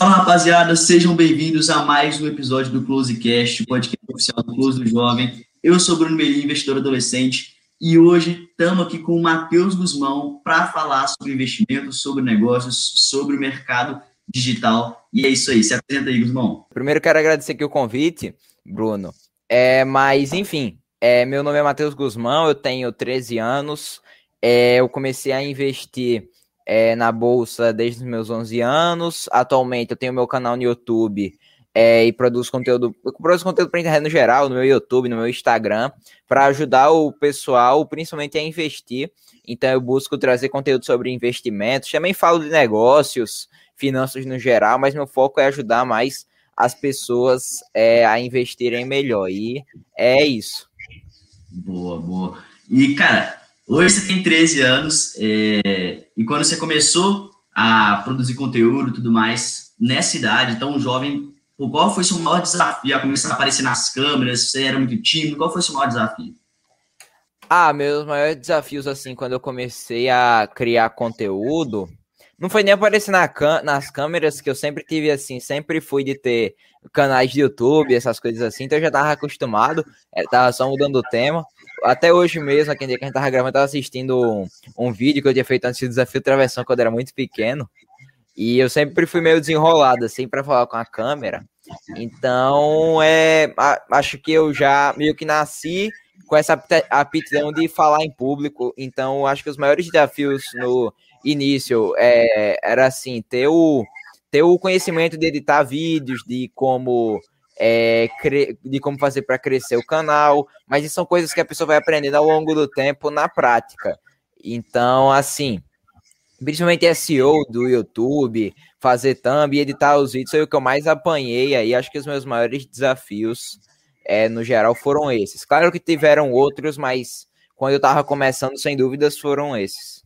Fala rapaziada, sejam bem-vindos a mais um episódio do Closecast, o podcast oficial do Close do Jovem. Eu sou Bruno Melim, investidor adolescente, e hoje estamos aqui com o Matheus Guzmão para falar sobre investimentos, sobre negócios, sobre o mercado digital. E é isso aí, se apresenta aí, Guzmão. Primeiro quero agradecer aqui o convite, Bruno. É, mas, enfim, é, meu nome é Matheus Guzmão, eu tenho 13 anos, é, eu comecei a investir é, na bolsa desde os meus 11 anos. Atualmente eu tenho meu canal no YouTube é, e produzo conteúdo, produzo conteúdo para internet no geral, no meu YouTube, no meu Instagram, para ajudar o pessoal, principalmente a investir. Então eu busco trazer conteúdo sobre investimentos, também falo de negócios, finanças no geral, mas meu foco é ajudar mais as pessoas é, a investirem melhor. E é isso. Boa, boa. E, cara, Hoje você tem 13 anos é, e quando você começou a produzir conteúdo e tudo mais, nessa idade, tão jovem, qual foi seu maior desafio a começar a aparecer nas câmeras? Você era muito tímido? Qual foi o seu maior desafio? Ah, meus maiores desafios, assim, quando eu comecei a criar conteúdo, não foi nem aparecer na nas câmeras, que eu sempre tive, assim, sempre fui de ter canais de YouTube, essas coisas assim, então eu já tava acostumado, é, tava só mudando o tema até hoje mesmo, aquele dia que a gente tava gravando, eu tava assistindo um, um, vídeo que eu tinha feito antes do desafio de travessão quando eu era muito pequeno. E eu sempre fui meio desenrolado, assim, para falar com a câmera. Então, é, acho que eu já meio que nasci com essa aptidão de falar em público. Então, acho que os maiores desafios no início é, era assim, ter o, ter o conhecimento de editar vídeos, de como é, de como fazer para crescer o canal, mas isso são coisas que a pessoa vai aprendendo ao longo do tempo na prática. Então, assim, principalmente SEO do YouTube, fazer thumb e editar os vídeos foi o que eu mais apanhei aí. Acho que os meus maiores desafios, é, no geral, foram esses. Claro que tiveram outros, mas quando eu tava começando, sem dúvidas, foram esses.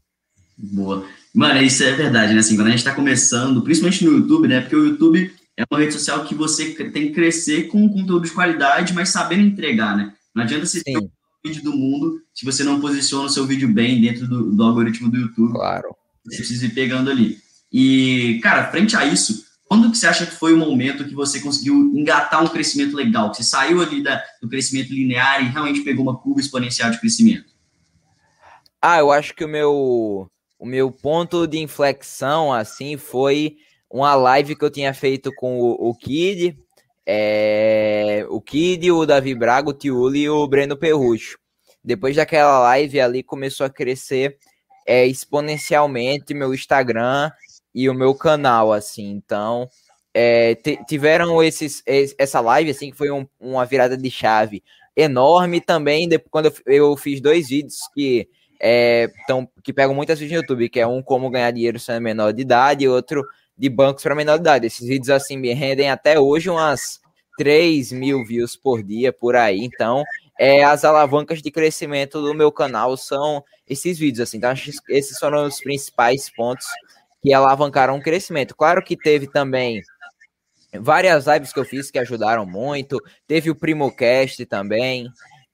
Boa. Mano, isso é verdade, né? Assim, quando a gente tá começando, principalmente no YouTube, né? Porque o YouTube é uma rede social que você tem que crescer com conteúdo de qualidade, mas sabendo entregar, né? Não adianta você ter o vídeo do mundo se você não posiciona o seu vídeo bem dentro do, do algoritmo do YouTube. Claro. Você precisa ir pegando ali. E, cara, frente a isso, quando que você acha que foi o momento que você conseguiu engatar um crescimento legal? Que você saiu ali da, do crescimento linear e realmente pegou uma curva exponencial de crescimento? Ah, eu acho que o meu, o meu ponto de inflexão, assim, foi uma live que eu tinha feito com o, o Kid, é, o Kid, o Davi Braga, o Tiuli e o Breno Perrucho. Depois daquela live ali começou a crescer é, exponencialmente meu Instagram e o meu canal, assim. Então, é, tiveram esses, essa live, assim, que foi um, uma virada de chave enorme também. Depois, quando eu, eu fiz dois vídeos que é, tão, que pegam muitas vídeos no YouTube, que é um como ganhar dinheiro sendo menor de idade e outro de bancos para menor idade. Esses vídeos assim me rendem até hoje umas 3 mil views por dia por aí. Então, é, as alavancas de crescimento do meu canal são esses vídeos, assim. Então, esses foram os principais pontos que alavancaram o crescimento. Claro que teve também várias lives que eu fiz que ajudaram muito. Teve o PrimoCast também.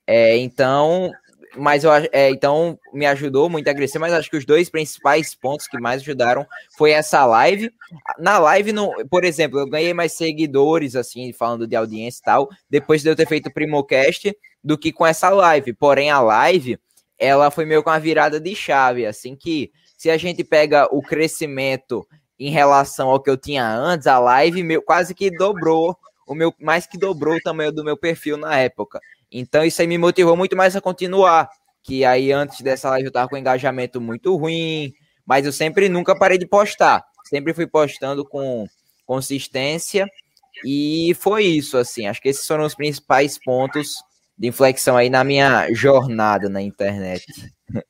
É, então, mas eu é, então me ajudou muito a crescer, mas acho que os dois principais pontos que mais ajudaram foi essa live. Na live, no, por exemplo, eu ganhei mais seguidores, assim, falando de audiência e tal, depois de eu ter feito o Primocast, do que com essa live. Porém, a live, ela foi meio com uma virada de chave, assim que se a gente pega o crescimento em relação ao que eu tinha antes, a live meu, quase que dobrou, o meu mais que dobrou o tamanho do meu perfil na época. Então isso aí me motivou muito mais a continuar. Que aí antes dessa live eu tava com um engajamento muito ruim, mas eu sempre nunca parei de postar. Sempre fui postando com consistência e foi isso, assim. Acho que esses foram os principais pontos de inflexão aí na minha jornada na internet.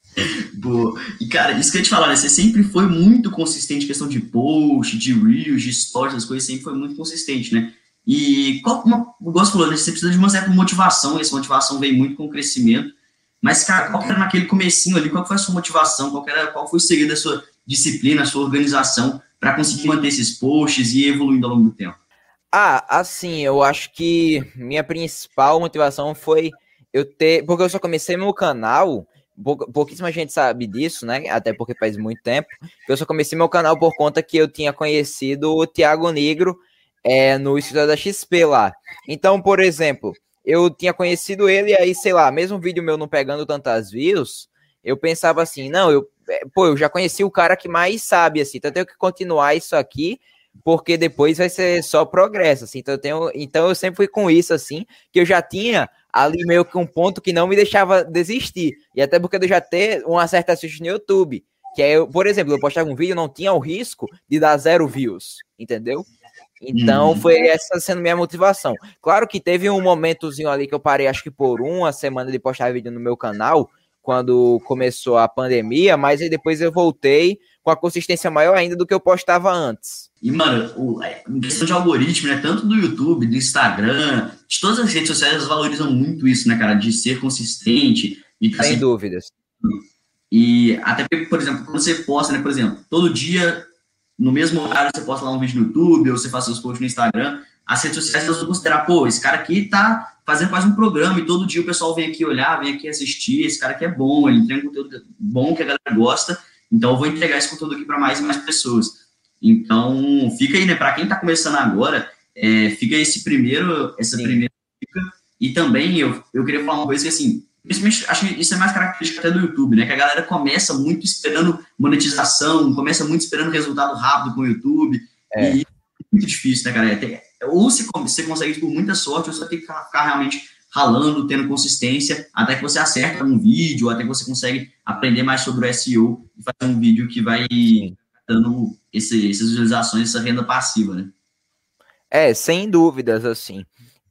Boa. E, cara, isso que eu te falar, né? Você sempre foi muito consistente em questão de post, de reels, de stories, as coisas sempre foi muito consistente, né? E qual, uma, o Gosto falou, né, você precisa de uma certa motivação, e essa motivação vem muito com o crescimento. Mas, cara, qual era naquele comecinho ali, qual foi a sua motivação, qual, era, qual foi o segredo da sua disciplina, a sua organização para conseguir manter esses posts e ir evoluindo ao longo do tempo? Ah, assim, eu acho que minha principal motivação foi eu ter. Porque eu só comecei meu canal pouquíssima gente sabe disso, né? Até porque faz muito tempo. Eu só comecei meu canal por conta que eu tinha conhecido o Thiago Negro é, no escritório da XP lá. Então, por exemplo, eu tinha conhecido ele aí, sei lá, mesmo vídeo meu não pegando tantas views, eu pensava assim, não, eu, é, pô, eu já conheci o cara que mais sabe, assim, então eu tenho que continuar isso aqui, porque depois vai ser só progresso, assim, então eu tenho, então eu sempre fui com isso, assim, que eu já tinha ali meio que um ponto que não me deixava desistir, e até porque eu já ter uma certa assistência no YouTube, que é, por exemplo, eu postava um vídeo, não tinha o risco de dar zero views, entendeu? Então, uhum. foi essa sendo minha motivação. Claro que teve um momentozinho ali que eu parei, acho que por uma semana de postar vídeo no meu canal, quando começou a pandemia, mas aí depois eu voltei com a consistência maior ainda do que eu postava antes. E, mano, o, é, em questão de algoritmo, né, tanto do YouTube, do Instagram, de todas as redes sociais, elas valorizam muito isso, né, cara, de ser consistente. E Sem assim, dúvidas. E até, por exemplo, quando você posta, né, por exemplo, todo dia no mesmo horário você posta lá um vídeo no YouTube ou você faz seus posts no Instagram, as redes sociais elas vão considerar, pô, esse cara aqui tá fazendo quase um programa e todo dia o pessoal vem aqui olhar, vem aqui assistir, esse cara aqui é bom, ele tem um conteúdo bom que a galera gosta, então eu vou entregar esse conteúdo aqui para mais e mais pessoas. Então, fica aí, né, para quem tá começando agora, é, fica esse primeiro, essa Sim. primeira dica, e também eu, eu queria falar uma coisa que, assim, Principalmente, acho que isso é mais característica até do YouTube, né? Que a galera começa muito esperando monetização, começa muito esperando resultado rápido com o YouTube. É. E é muito difícil, né, cara? É, ou você, você consegue por muita sorte, ou você tem que ficar realmente ralando, tendo consistência, até que você acerta um vídeo, até que você consegue aprender mais sobre o SEO e fazer um vídeo que vai dando esse, essas visualizações, essa renda passiva, né? É, sem dúvidas, assim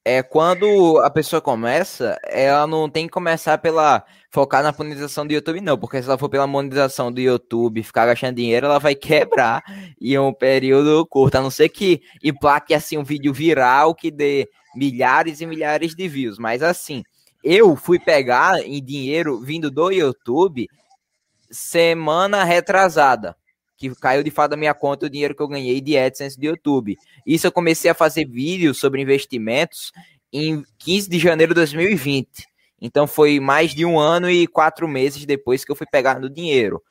é quando a pessoa começa, ela não tem que começar pela focar na monetização do YouTube, não, porque se ela for pela monetização do YouTube, ficar gastando dinheiro, ela vai quebrar em um período curto, a não ser que emplaque assim um vídeo viral que dê milhares e milhares de views, mas assim, eu fui pegar em dinheiro vindo do YouTube semana retrasada que caiu de fato da minha conta o dinheiro que eu ganhei de AdSense do YouTube. Isso eu comecei a fazer vídeos sobre investimentos em 15 de janeiro de 2020. Então foi mais de um ano e quatro meses depois que eu fui pegar no dinheiro.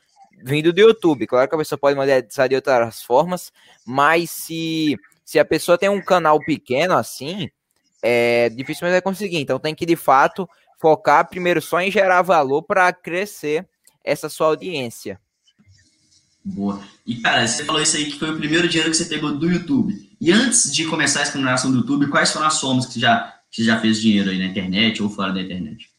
Vindo do YouTube. Claro que a pessoa pode monetizar de outras formas, mas se, se a pessoa tem um canal pequeno assim, é, dificilmente vai conseguir. Então tem que, de fato, focar primeiro só em gerar valor para crescer essa sua audiência. Boa. E, cara, você falou isso aí que foi o primeiro dinheiro que você pegou do YouTube. E antes de começar a exploração do YouTube, quais foram as somas que você já, que você já fez dinheiro aí na internet ou fora da internet?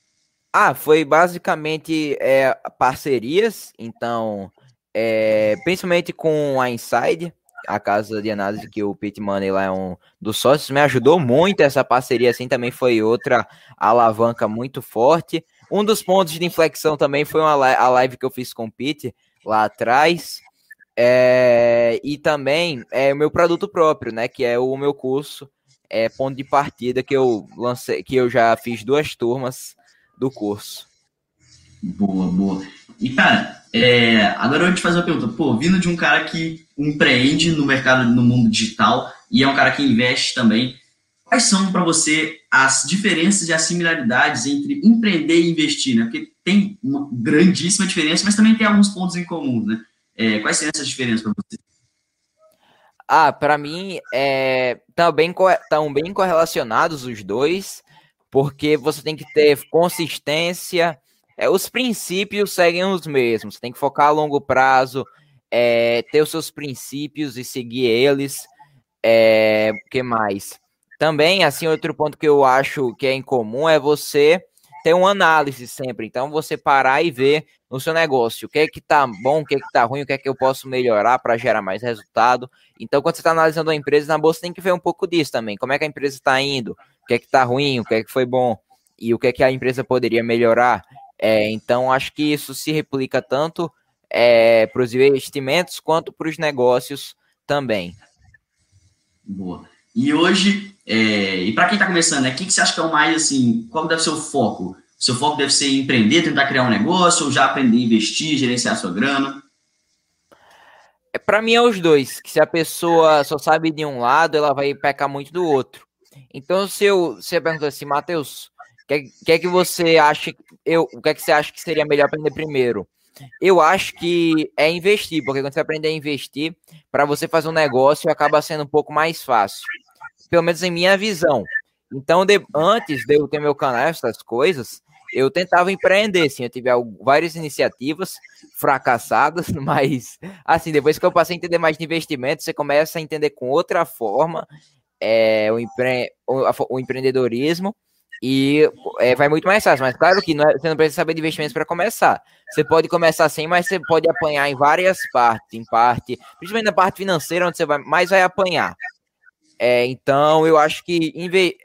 Ah, foi basicamente é, parcerias, então, é, principalmente com a Inside, a casa de análise que o Pete Money lá é um dos sócios, me ajudou muito essa parceria, assim, também foi outra alavanca muito forte. Um dos pontos de inflexão também foi uma, a live que eu fiz com o Pete, lá atrás. É, e também é o meu produto próprio, né? Que é o meu curso, é ponto de partida que eu lancei, que eu já fiz duas turmas do curso. Boa, boa. E cara, é, agora eu vou te fazer uma pergunta. Pô, vindo de um cara que empreende no mercado, no mundo digital e é um cara que investe também, quais são para você as diferenças e as similaridades entre empreender e investir, né? Porque tem uma grandíssima diferença, mas também tem alguns pontos em comum, né? É, quais são essas diferenças para você? Ah, para mim, é, estão bem, tão bem correlacionados os dois, porque você tem que ter consistência, é, os princípios seguem os mesmos, você tem que focar a longo prazo, é, ter os seus princípios e seguir eles. É, que mais? Também, assim, outro ponto que eu acho que é em comum é você ter uma análise sempre. Então, você parar e ver no seu negócio o que é que tá bom, o que é que tá ruim, o que é que eu posso melhorar para gerar mais resultado. Então, quando você está analisando a empresa na bolsa, tem que ver um pouco disso também. Como é que a empresa está indo, o que é que tá ruim, o que é que foi bom e o que é que a empresa poderia melhorar. É, então, acho que isso se replica tanto é, para os investimentos quanto para os negócios também. Boa. E hoje, é, e para quem está começando, né, o que, que você acha que é o mais assim? Qual deve ser o foco? O seu foco deve ser empreender, tentar criar um negócio, ou já aprender a investir, gerenciar a sua grana? É, para mim é os dois, que se a pessoa só sabe de um lado, ela vai pecar muito do outro. Então, se eu, você pergunta assim, Matheus, que, que é que você acha? Eu, o que é que você acha que seria melhor aprender primeiro? Eu acho que é investir, porque quando você aprender a investir, para você fazer um negócio acaba sendo um pouco mais fácil. Pelo menos em minha visão. Então, de, antes de eu ter meu canal, essas coisas, eu tentava empreender, sim. Eu tive várias iniciativas fracassadas, mas, assim, depois que eu passei a entender mais de investimento, você começa a entender com outra forma é, o, empre, o, o empreendedorismo e é, vai muito mais fácil. Mas claro que não é, você não precisa saber de investimentos para começar. Você pode começar sem, mas você pode apanhar em várias partes, em parte, principalmente na parte financeira, onde você vai mais vai apanhar. É, então, eu acho que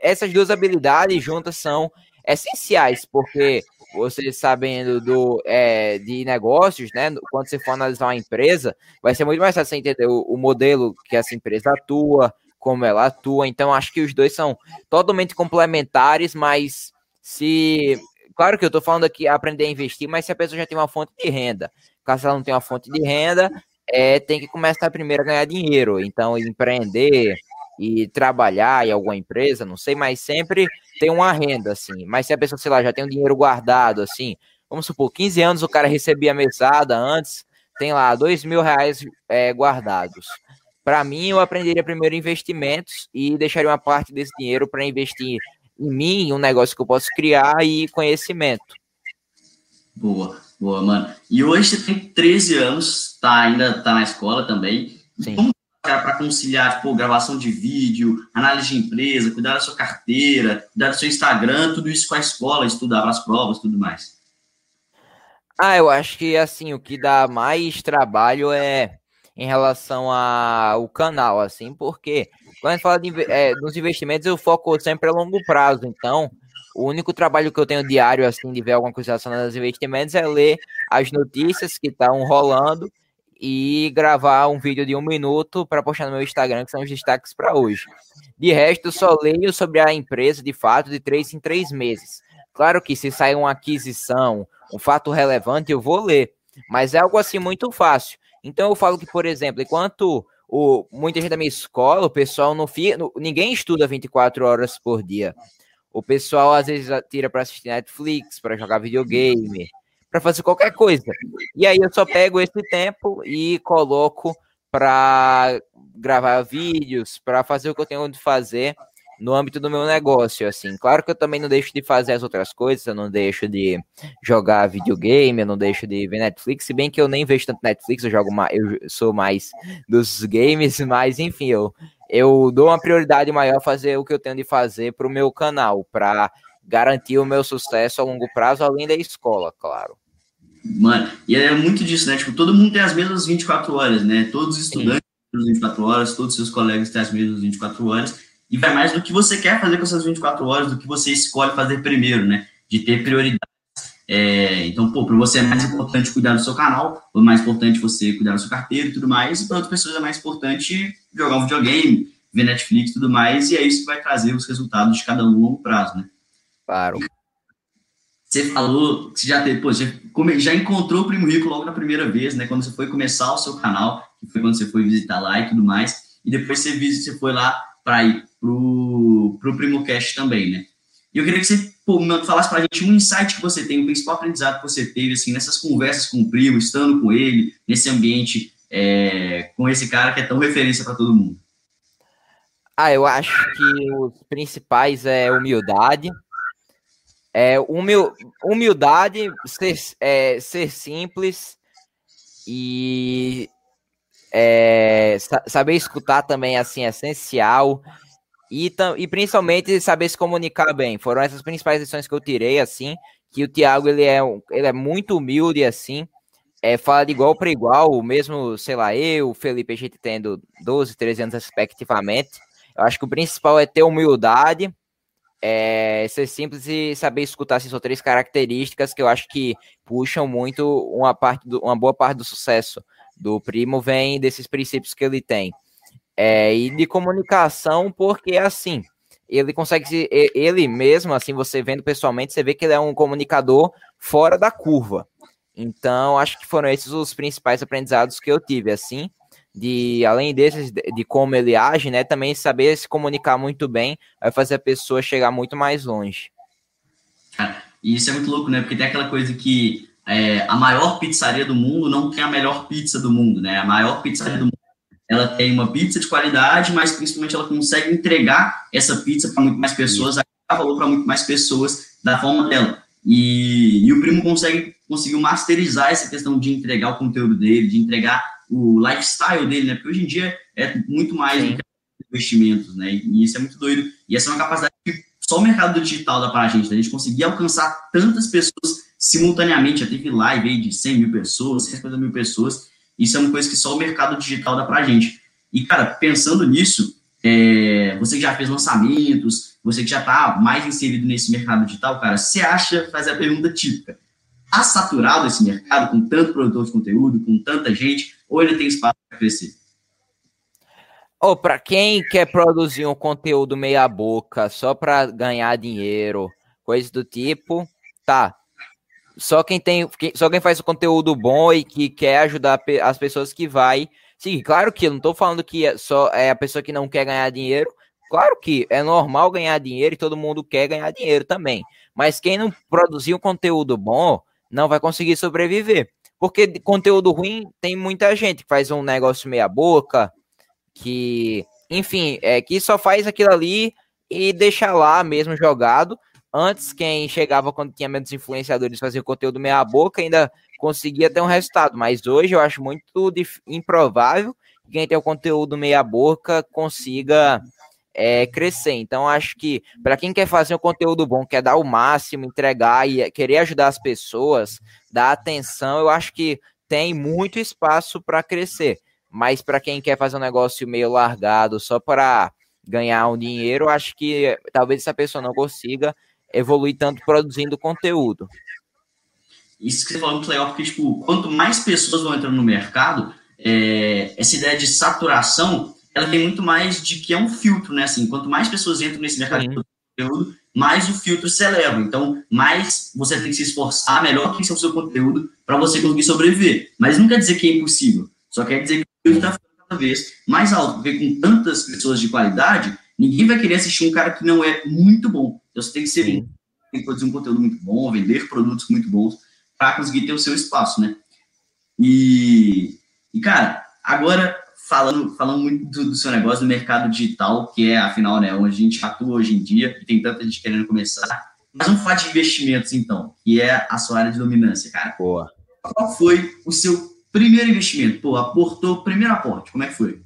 essas duas habilidades juntas são essenciais, porque você sabendo do, é, de negócios, né? Quando você for analisar uma empresa, vai ser muito mais fácil você entender o, o modelo que essa empresa atua, como ela atua. Então, acho que os dois são totalmente complementares, mas se. Claro que eu estou falando aqui aprender a investir, mas se a pessoa já tem uma fonte de renda, caso ela não tenha uma fonte de renda, é, tem que começar primeiro a ganhar dinheiro. Então, empreender e trabalhar em alguma empresa, não sei, mas sempre tem uma renda, assim. Mas se a pessoa, sei lá, já tem um dinheiro guardado, assim, vamos supor, 15 anos o cara recebia mesada antes, tem lá dois mil reais é, guardados. Para mim, eu aprenderia primeiro investimentos e deixaria uma parte desse dinheiro para investir em mim, um negócio que eu posso criar e conhecimento. Boa, boa, mano. E hoje você tem 13 anos, tá, ainda tá na escola também. Sim. Como para conciliar tipo, gravação de vídeo, análise de empresa, cuidar da sua carteira, cuidar do seu Instagram, tudo isso com a escola, estudar as provas, tudo mais? Ah, eu acho que assim, o que dá mais trabalho é em relação ao canal, assim, porque quando a gente fala de, é, dos investimentos, eu foco sempre a longo prazo. Então, o único trabalho que eu tenho diário, assim, de ver alguma coisa relacionada aos investimentos é ler as notícias que estão rolando e gravar um vídeo de um minuto para postar no meu Instagram, que são os destaques para hoje. De resto, só leio sobre a empresa, de fato, de três em três meses. Claro que se sair uma aquisição, um fato relevante, eu vou ler. Mas é algo assim muito fácil. Então eu falo que, por exemplo, enquanto o, muita gente da minha escola, o pessoal não fica. Ninguém estuda 24 horas por dia. O pessoal às vezes tira para assistir Netflix, para jogar videogame, para fazer qualquer coisa. E aí eu só pego esse tempo e coloco para gravar vídeos, para fazer o que eu tenho de fazer no âmbito do meu negócio, assim. Claro que eu também não deixo de fazer as outras coisas, eu não deixo de jogar videogame, eu não deixo de ver Netflix, se bem que eu nem vejo tanto Netflix, eu jogo mais, eu sou mais dos games, mas enfim, eu, eu dou uma prioridade maior a fazer o que eu tenho de fazer para o meu canal, para garantir o meu sucesso a longo prazo, além da escola, claro. Mano, e é muito disso, né? Tipo, todo mundo tem as mesmas 24 horas, né? Todos os estudantes as 24 horas, todos os seus colegas têm as mesmas 24 horas e vai mais do que você quer fazer com essas 24 horas, do que você escolhe fazer primeiro, né? De ter prioridade. É, então, pô, para você é mais importante cuidar do seu canal, ou mais importante você cuidar da sua carteira e tudo mais, e para outras pessoas é mais importante jogar um videogame, ver Netflix e tudo mais, e é isso que vai trazer os resultados de cada um a longo prazo, né? Claro. Você falou que você já teve, pô, já, já encontrou o Primo Rico logo na primeira vez, né? Quando você foi começar o seu canal, que foi quando você foi visitar lá e tudo mais, e depois você, você foi lá para ir pro, pro PrimoCast também, né? E eu queria que você pô, falasse para a gente um insight que você tem, o principal aprendizado que você teve, assim, nessas conversas com o primo, estando com ele, nesse ambiente, é, com esse cara que é tão referência para todo mundo. Ah, eu acho que os principais é humildade, é humil, humildade, ser, é, ser simples e é, saber escutar também assim é essencial e, e principalmente saber se comunicar bem. Foram essas principais lições que eu tirei, assim, que o Thiago, ele é, ele é muito humilde, assim, é, fala de igual para igual, mesmo, sei lá, eu, o Felipe, a gente tendo 12, 13 anos respectivamente, eu acho que o principal é ter humildade, é, ser simples e saber escutar, assim, são três características que eu acho que puxam muito uma, parte do, uma boa parte do sucesso do Primo vem desses princípios que ele tem. É, e de comunicação, porque assim, ele consegue se, ele mesmo, assim, você vendo pessoalmente, você vê que ele é um comunicador fora da curva. Então, acho que foram esses os principais aprendizados que eu tive, assim, de além desses, de como ele age, né, também saber se comunicar muito bem vai fazer a pessoa chegar muito mais longe. E isso é muito louco, né? Porque tem aquela coisa que é, a maior pizzaria do mundo não tem a melhor pizza do mundo, né? A maior pizzaria do ela tem uma pizza de qualidade, mas principalmente ela consegue entregar essa pizza para muito mais pessoas, dar valor para muito mais pessoas da forma dela. E, e, o primo consegue conseguiu masterizar essa questão de entregar o conteúdo dele, de entregar o lifestyle dele, né? Porque hoje em dia é muito mais do que investimentos, né? E isso é muito doido. E essa é uma capacidade que só o mercado digital dá para a gente, né? a gente conseguir alcançar tantas pessoas simultaneamente. Já teve live aí de 100 mil pessoas, 150 mil pessoas. Isso é uma coisa que só o mercado digital dá para a gente. E, cara, pensando nisso, é, você que já fez lançamentos, você que já está mais inserido nesse mercado digital, cara, você acha, fazer a pergunta típica, está saturado esse mercado com tanto produtor de conteúdo, com tanta gente, ou ele tem espaço para crescer? Oh, para quem quer produzir um conteúdo meia boca só para ganhar dinheiro, coisa do tipo, tá. Só quem tem, só quem faz o conteúdo bom e que quer ajudar as pessoas que vai Sim, claro que eu não estou falando que é só é a pessoa que não quer ganhar dinheiro. Claro que é normal ganhar dinheiro e todo mundo quer ganhar dinheiro também. Mas quem não produzir um conteúdo bom não vai conseguir sobreviver. Porque conteúdo ruim tem muita gente que faz um negócio meia boca, que, enfim, é que só faz aquilo ali e deixa lá mesmo jogado. Antes, quem chegava quando tinha menos influenciadores fazia conteúdo meia boca, ainda conseguia ter um resultado, mas hoje eu acho muito improvável que quem tem o conteúdo meia boca consiga é, crescer. Então, acho que para quem quer fazer um conteúdo bom, quer dar o máximo, entregar e querer ajudar as pessoas, dar atenção, eu acho que tem muito espaço para crescer. Mas para quem quer fazer um negócio meio largado só para ganhar um dinheiro, acho que talvez essa pessoa não consiga evoluir tanto produzindo conteúdo. Isso que você falou é muito legal, porque, tipo, quanto mais pessoas vão entrando no mercado, é, essa ideia de saturação, ela tem muito mais de que é um filtro, né? Assim, quanto mais pessoas entram nesse mercado Sim. de conteúdo, mais o filtro se eleva. Então, mais você tem que se esforçar, melhor que ser o seu conteúdo para você conseguir sobreviver. Mas não quer dizer que é impossível. Só quer dizer que o filtro está cada vez mais alto. Porque com tantas pessoas de qualidade, ninguém vai querer assistir um cara que não é muito bom. Então, você tem que ser, tem que produzir um conteúdo muito bom, vender produtos muito bons para conseguir ter o seu espaço, né? E, e cara, agora falando, falando muito do, do, seu negócio do mercado digital, que é, afinal, né, onde a gente atua hoje em dia, e tem tanta gente querendo começar. Mas vamos falar de investimentos, então, que é a sua área de dominância, cara. Boa. Qual foi o seu primeiro investimento? Pô, aportou, primeiro aporte, como é que foi?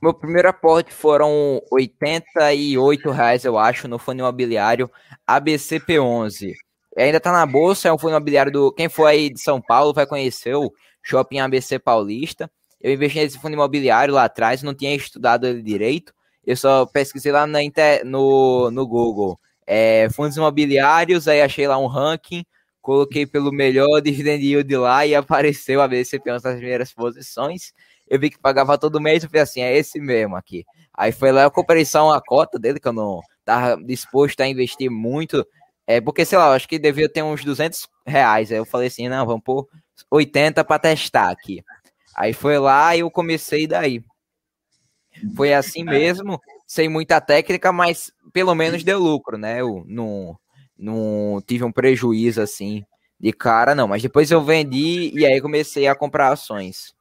Meu primeiro aporte foram 88 reais, eu acho, no fundo imobiliário ABCP11 ainda tá na bolsa, é um fundo imobiliário do. Quem for aí de São Paulo vai conhecer o Shopping ABC Paulista. Eu investi nesse fundo imobiliário lá atrás, não tinha estudado ele direito. Eu só pesquisei lá na inter... no, no Google. É, fundos imobiliários, aí achei lá um ranking, coloquei pelo melhor dividend yield lá e apareceu a BCP nas primeiras posições. Eu vi que pagava todo mês, eu falei assim, é esse mesmo aqui. Aí foi lá, eu comprei só uma cota dele, que eu não estava disposto a investir muito é, porque, sei lá, eu acho que devia ter uns 200 reais. Aí eu falei assim, não, vamos pôr 80 para testar aqui. Aí foi lá e eu comecei daí. Foi assim mesmo, sem muita técnica, mas pelo menos deu lucro, né? Eu não, não tive um prejuízo assim de cara, não. Mas depois eu vendi e aí comecei a comprar ações.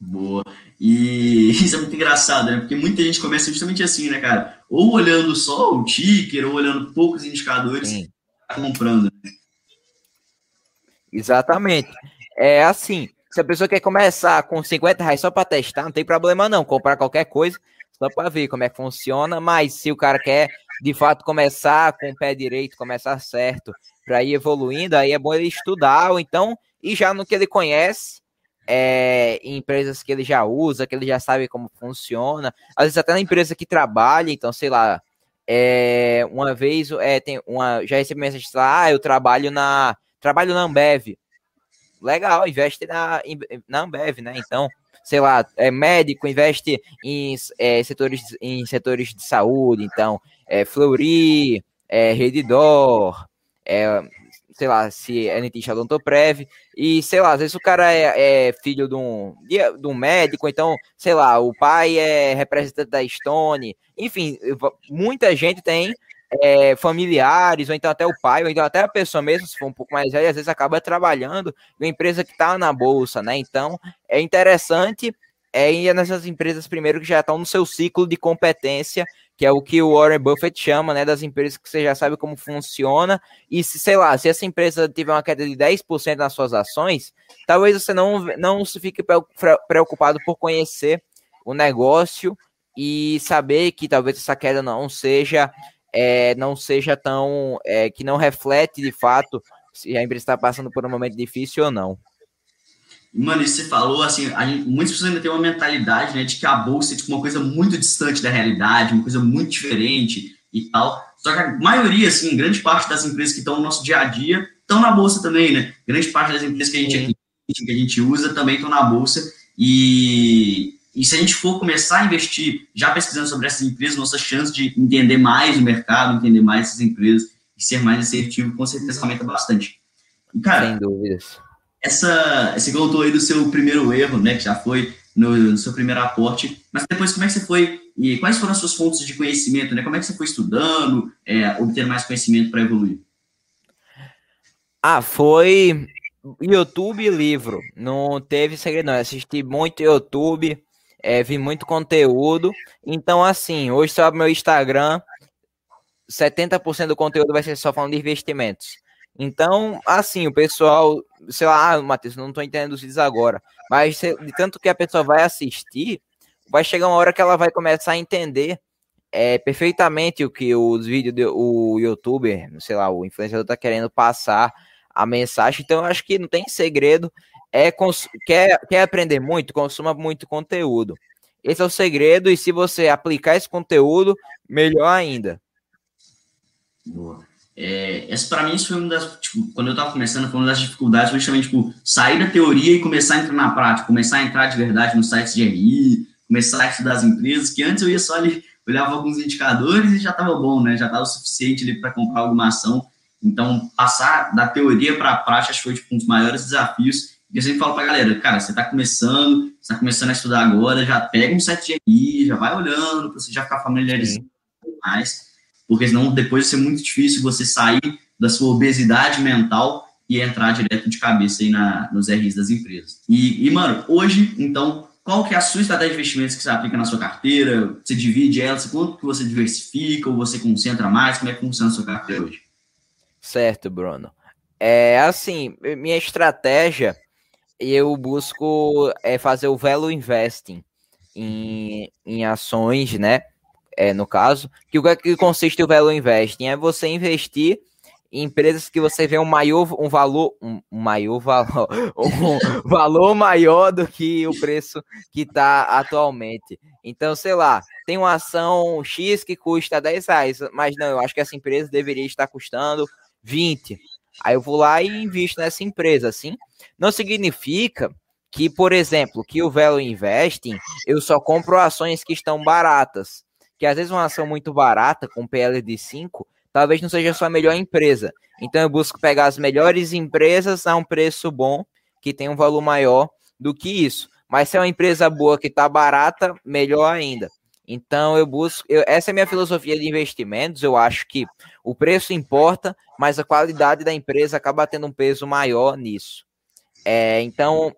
Boa. E isso é muito engraçado, né? Porque muita gente começa justamente assim, né, cara? Ou olhando só o ticker, ou olhando poucos indicadores, Sim. Tá comprando. Né? Exatamente. É assim, se a pessoa quer começar com 50 reais só para testar, não tem problema não, comprar qualquer coisa só para ver como é que funciona, mas se o cara quer de fato começar com o pé direito, começar certo, para ir evoluindo, aí é bom ele estudar, ou então, e já no que ele conhece, é, em empresas que ele já usa, que ele já sabe como funciona, às vezes até na empresa que trabalha, então, sei lá, é, uma vez é, tem uma, já recebi mensagem lá, ah, eu trabalho na trabalho na Ambev. Legal, investe na, na Ambev, né? Então, sei lá, é médico, investe em é, setores, em setores de saúde, então, é, Fleury, é, Redidor, é, sei lá, se é dentista odontoprev, e sei lá, às vezes o cara é, é filho de um, de, um médico, então, sei lá, o pai é representante da Stone, enfim, muita gente tem é, familiares, ou então até o pai, ou então até a pessoa mesmo, se for um pouco mais velha, às vezes acaba trabalhando em uma empresa que está na bolsa, né? Então é interessante é ir nessas empresas primeiro que já estão no seu ciclo de competência, que é o que o Warren Buffett chama, né, das empresas que você já sabe como funciona, e se, sei lá, se essa empresa tiver uma queda de 10% nas suas ações, talvez você não, não se fique preocupado por conhecer o negócio e saber que talvez essa queda não seja é, não seja tão é, que não reflete de fato se a empresa está passando por um momento difícil ou não. Mano, isso você falou, assim, gente, muitas pessoas ainda têm uma mentalidade, né, de que a bolsa é tipo, uma coisa muito distante da realidade, uma coisa muito diferente e tal. Só que a maioria, assim, grande parte das empresas que estão no nosso dia a dia estão na bolsa também, né? Grande parte das empresas que a gente, que a gente usa também estão na bolsa. E, e se a gente for começar a investir já pesquisando sobre essas empresas, nossa chance de entender mais o mercado, entender mais essas empresas e ser mais assertivo, com certeza aumenta bastante. E, cara, Sem dúvidas essa, você contou aí do seu primeiro erro, né, que já foi no, no, seu primeiro aporte, mas depois como é que você foi e quais foram as suas fontes de conhecimento, né? Como é que você foi estudando, é, obter mais conhecimento para evoluir? Ah, foi YouTube e livro. Não teve segredo, não. Eu assisti muito YouTube, é, vi muito conteúdo. Então, assim, hoje sobre meu Instagram, 70% do conteúdo vai ser só falando de investimentos. Então, assim, o pessoal, sei lá, ah, Matheus, não tô entendendo os vídeos agora, mas de tanto que a pessoa vai assistir, vai chegar uma hora que ela vai começar a entender é, perfeitamente o que os vídeos do youtuber, sei lá, o influenciador tá querendo passar a mensagem. Então, eu acho que não tem segredo. É quer, quer aprender muito, consuma muito conteúdo. Esse é o segredo, e se você aplicar esse conteúdo, melhor ainda. Boa. É, essa para mim isso foi uma das, tipo, quando eu estava começando, foi uma das dificuldades, justamente tipo, sair da teoria e começar a entrar na prática, começar a entrar de verdade nos sites de RI, começar a estudar as empresas, que antes eu ia só ali, olhava alguns indicadores e já estava bom, né? Já estava o suficiente ali para comprar alguma ação. Então, passar da teoria para a prática acho que foi tipo, um dos maiores desafios. E eu sempre falo para a galera, cara, você está começando, está começando a estudar agora, já pega um site de RI, já vai olhando, para você já ficar familiarizado mais porque senão depois vai ser muito difícil você sair da sua obesidade mental e entrar direto de cabeça aí na, nos RIs das empresas. E, e, mano, hoje, então, qual que é a sua estratégia de investimentos que você aplica na sua carteira? Você divide ela? Quanto que você diversifica ou você concentra mais? Como é que funciona a sua carteira hoje? Certo, Bruno. É assim, minha estratégia, eu busco é, fazer o value investing em, em ações, né? É, no caso, que o que consiste o Value Investing? É você investir em empresas que você vê um maior um valor um maior valor um valor maior do que o preço que está atualmente. Então, sei lá, tem uma ação X que custa 10 reais, mas não, eu acho que essa empresa deveria estar custando 20. Aí eu vou lá e invisto nessa empresa, assim. Não significa que, por exemplo, que o Value Investing, eu só compro ações que estão baratas que às vezes uma ação muito barata, com PL de 5, talvez não seja a sua melhor empresa. Então eu busco pegar as melhores empresas a um preço bom, que tem um valor maior do que isso. Mas se é uma empresa boa que está barata, melhor ainda. Então eu busco, eu, essa é a minha filosofia de investimentos. Eu acho que o preço importa, mas a qualidade da empresa acaba tendo um peso maior nisso. É, então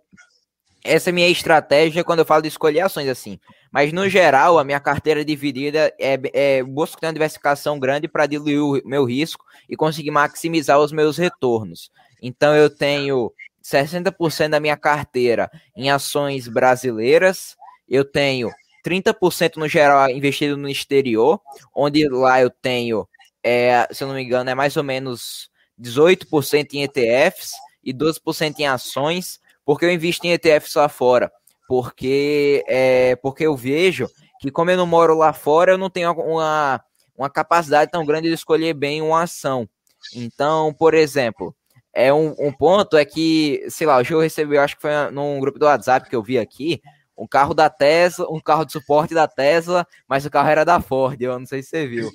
essa é a minha estratégia quando eu falo de escolher ações assim. Mas no geral, a minha carteira dividida é, é busco ter uma diversificação grande para diluir o meu risco e conseguir maximizar os meus retornos. Então eu tenho 60% da minha carteira em ações brasileiras, eu tenho 30% no geral investido no exterior, onde lá eu tenho, é, se eu não me engano, é mais ou menos 18% em ETFs e 12% em ações porque eu invisto em ETFs lá fora? Porque, é, porque eu vejo que, como eu não moro lá fora, eu não tenho uma, uma capacidade tão grande de escolher bem uma ação. Então, por exemplo, é um, um ponto é que, sei lá, hoje eu recebi, eu acho que foi num grupo do WhatsApp que eu vi aqui, um carro da Tesla, um carro de suporte da Tesla, mas o carro era da Ford, eu não sei se você viu.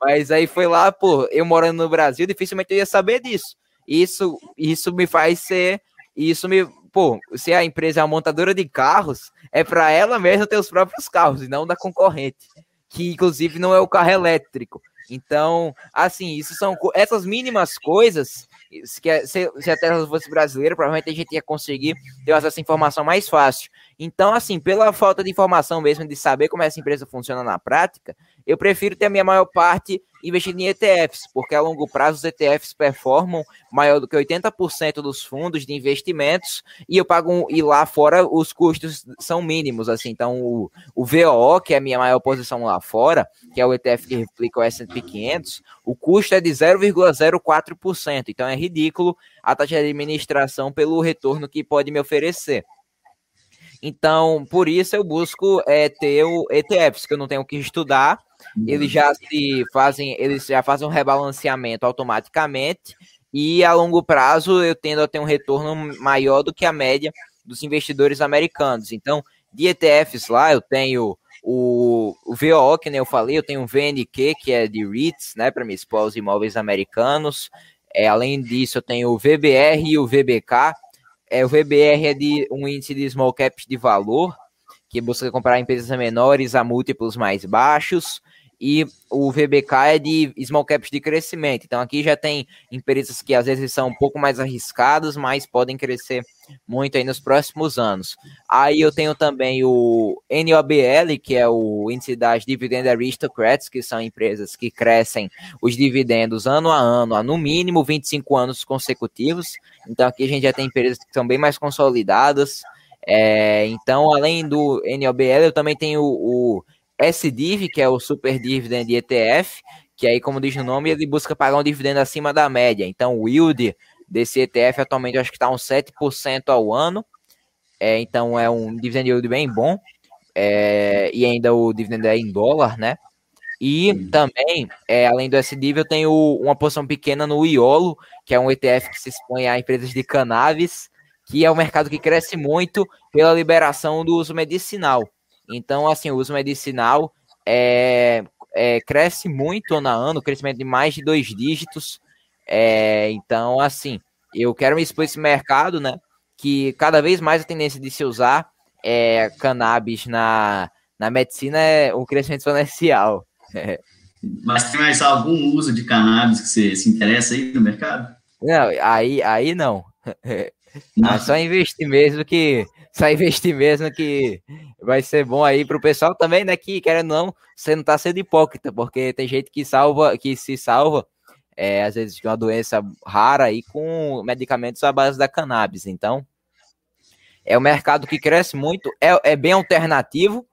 Mas aí foi lá, pô, eu morando no Brasil, dificilmente eu ia saber disso. Isso, isso me faz ser, isso me pô, se a empresa é uma montadora de carros, é para ela mesma ter os próprios carros e não da concorrente. que inclusive não é o carro elétrico. Então, assim, isso são essas mínimas coisas. Se, se, a Tesla fosse brasileira, provavelmente a gente ia conseguir ter acesso a informação mais fácil. Então, assim, pela falta de informação mesmo, de saber como essa empresa funciona na prática, eu prefiro ter a minha maior parte investindo em ETFs, porque a longo prazo os ETFs performam maior do que 80% dos fundos de investimentos e eu pago e lá fora os custos são mínimos, assim. Então o, o VOO, que é a minha maior posição lá fora, que é o ETF que replica o S&P 500, o custo é de 0,04%. Então é ridículo a taxa de administração pelo retorno que pode me oferecer. Então, por isso eu busco é, ter o ETFs, que eu não tenho que estudar, eles já se fazem, eles já fazem um rebalanceamento automaticamente e a longo prazo eu tendo a ter um retorno maior do que a média dos investidores americanos. Então, de ETFs lá, eu tenho o, o VOO, que nem eu falei, eu tenho o VNQ, que é de REITs, né, para me expor os imóveis americanos. É, além disso, eu tenho o VBR e o VBK. É, o VBR é de um índice de small caps de valor, que busca comprar empresas menores a múltiplos mais baixos e o VBK é de small caps de crescimento. Então aqui já tem empresas que às vezes são um pouco mais arriscadas, mas podem crescer muito aí nos próximos anos. Aí eu tenho também o NOBL, que é o índice das Dividend Aristocrats, que são empresas que crescem os dividendos ano a ano, há no mínimo 25 anos consecutivos. Então aqui a gente já tem empresas que são bem mais consolidadas. É, então, além do NOBL, eu também tenho o SDIV, que é o Super Dividend ETF, que aí, como diz o nome, ele busca pagar um dividendo acima da média. Então, o yield desse ETF atualmente acho que está uns 7% ao ano. É, então, é um dividend yield bem bom. É, e ainda o dividendo é em dólar, né? E também, é, além do SDIV, eu tenho uma posição pequena no IOLO, que é um ETF que se expõe a empresas de cannabis, que é um mercado que cresce muito pela liberação do uso medicinal. Então, assim, o uso medicinal é, é, cresce muito ano a ano, crescimento de mais de dois dígitos. É, então, assim, eu quero me expor esse mercado, né? Que cada vez mais a tendência de se usar é, cannabis na, na medicina é um crescimento exponencial. Mas tem mais algum uso de cannabis que você se interessa aí no mercado? Não, aí, aí não. não. É só investir mesmo que só investir mesmo que vai ser bom aí pro pessoal também, né? Que querendo não, você não tá sendo hipócrita, porque tem gente que salva, que se salva, é, às vezes de uma doença rara aí com medicamentos à base da cannabis. Então, é um mercado que cresce muito, é, é bem alternativo.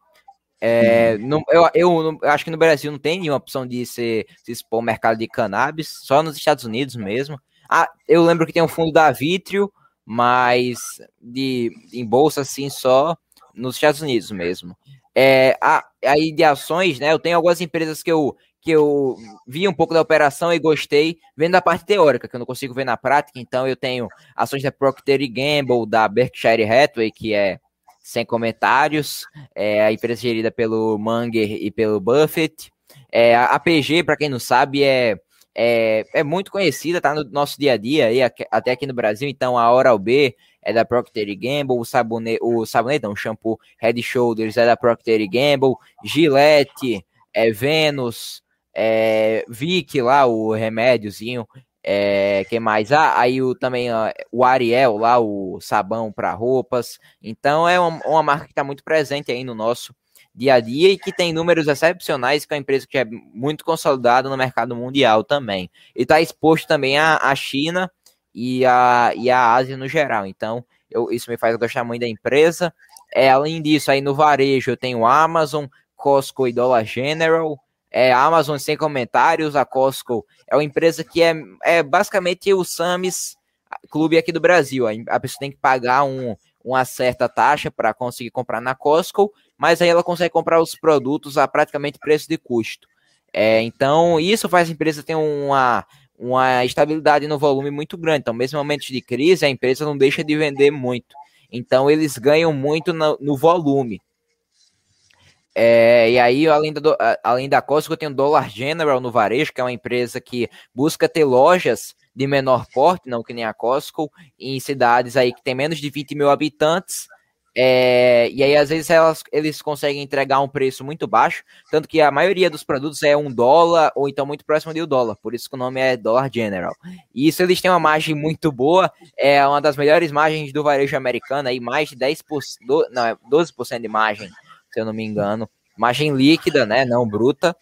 É, não, eu, eu, eu, acho que no Brasil não tem nenhuma opção de se, se expor ao mercado de cannabis, só nos Estados Unidos mesmo. Ah, eu lembro que tem um fundo da Vitrio, mas de, em bolsa, assim, só nos Estados Unidos mesmo. É, a, aí de ações, né? Eu tenho algumas empresas que eu, que eu vi um pouco da operação e gostei, vendo a parte teórica, que eu não consigo ver na prática. Então, eu tenho ações da Procter Gamble, da Berkshire Hathaway, que é sem comentários, é a empresa gerida pelo Munger e pelo Buffett. É, a PG, para quem não sabe, é é, é muito conhecida, tá no nosso dia a dia, aí, até aqui no Brasil. Então, a Oral B é da Procter Gamble, o sabonete, o sabonete não, o shampoo Head Shoulders é da Procter Gamble, Gillette, é Venus, é, Vic lá, o remédiozinho, é, que mais? Ah, aí o, também ó, o Ariel lá, o sabão para roupas. Então é uma, uma marca que está muito presente aí no nosso dia a dia e que tem números excepcionais, é uma empresa que é muito consolidada no mercado mundial também. E está exposto também à, China e à, e à Ásia no geral. Então, eu, isso me faz gostar muito da empresa. É, além disso, aí no varejo eu tenho Amazon, Costco e Dollar General. É, Amazon sem comentários, a Costco é uma empresa que é, é basicamente o Samis Clube aqui do Brasil. A pessoa tem que pagar um, uma certa taxa para conseguir comprar na Costco, mas aí ela consegue comprar os produtos a praticamente preço de custo. É, então, isso faz a empresa ter uma, uma estabilidade no volume muito grande. Então, mesmo em momentos de crise, a empresa não deixa de vender muito. Então, eles ganham muito no, no volume. É, e aí, além da, além da Costco, eu tenho Dollar General no varejo, que é uma empresa que busca ter lojas de menor porte, não que nem a Costco, em cidades aí que tem menos de 20 mil habitantes, É, e aí, às vezes, elas, eles conseguem entregar um preço muito baixo, tanto que a maioria dos produtos é um dólar ou então muito próximo de um dólar, por isso que o nome é Dollar General. E isso eles têm uma margem muito boa, é uma das melhores margens do varejo americano, aí mais de 10%, do, não, 12% é de margem, se eu não me engano. Margem líquida, né, não bruta.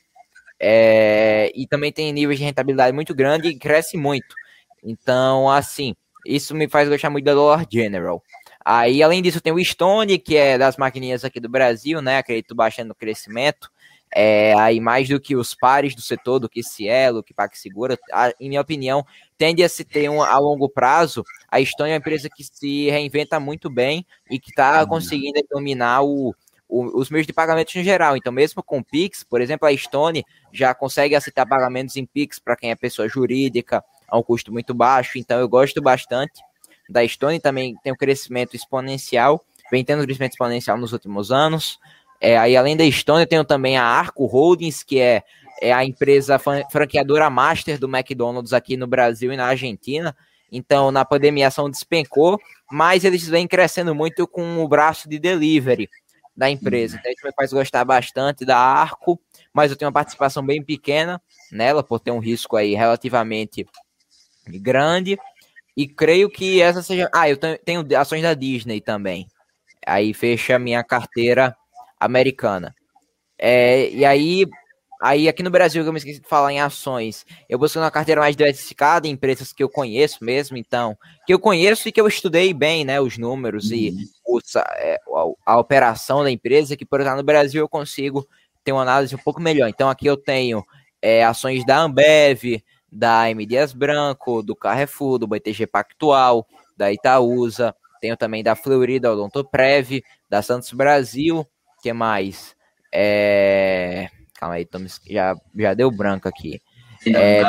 É, e também tem níveis de rentabilidade muito grande e cresce muito. Então, assim, isso me faz gostar muito da Dollar General. Aí, além disso, tem o Stone, que é das maquininhas aqui do Brasil, né? Acredito bastante no crescimento. É, aí, mais do que os pares do setor, do que Cielo, que PagSegura, a, em minha opinião, tende a se ter um, a longo prazo. A Stone é uma empresa que se reinventa muito bem e que está uhum. conseguindo dominar o, o, os meios de pagamento em geral. Então, mesmo com Pix, por exemplo, a Stone já consegue aceitar pagamentos em Pix para quem é pessoa jurídica, a um custo muito baixo. Então, eu gosto bastante da Stone também tem um crescimento exponencial, vem tendo um crescimento exponencial nos últimos anos. É, aí, além da Stone, eu tenho também a Arco Holdings, que é, é a empresa franqueadora master do McDonald's aqui no Brasil e na Argentina. Então, na pandemia, a ação despencou, mas eles vêm crescendo muito com o braço de delivery da empresa. Então, isso me faz gostar bastante da Arco, mas eu tenho uma participação bem pequena nela, por ter um risco aí relativamente grande. E creio que essa seja. Ah, eu tenho ações da Disney também. Aí fecha a minha carteira americana. É, e aí, aí aqui no Brasil, que eu me esqueci de falar em ações, eu busco uma carteira mais diversificada em empresas que eu conheço mesmo, então, que eu conheço e que eu estudei bem, né, os números uhum. e os, é, a, a, operação da empresa, que por exemplo no Brasil eu consigo ter uma análise um pouco melhor. Então aqui eu tenho é, ações da Ambev, da M. Dias Branco, do Carrefour, do BTG Pactual, da Itaúsa, tenho também da Florida Odontoprev, da Santos Brasil, que mais? É... Calma aí, já, já deu branco aqui. É,